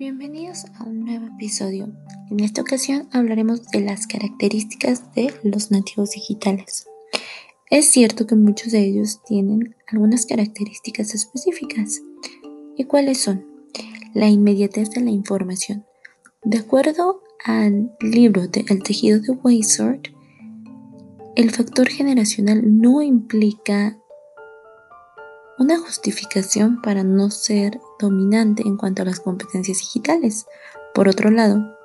Bienvenidos a un nuevo episodio. En esta ocasión hablaremos de las características de los nativos digitales. Es cierto que muchos de ellos tienen algunas características específicas. ¿Y cuáles son? La inmediatez de la información. De acuerdo al libro de El tejido de Weisort, el factor generacional no implica una justificación para no ser dominante en cuanto a las competencias digitales. Por otro lado,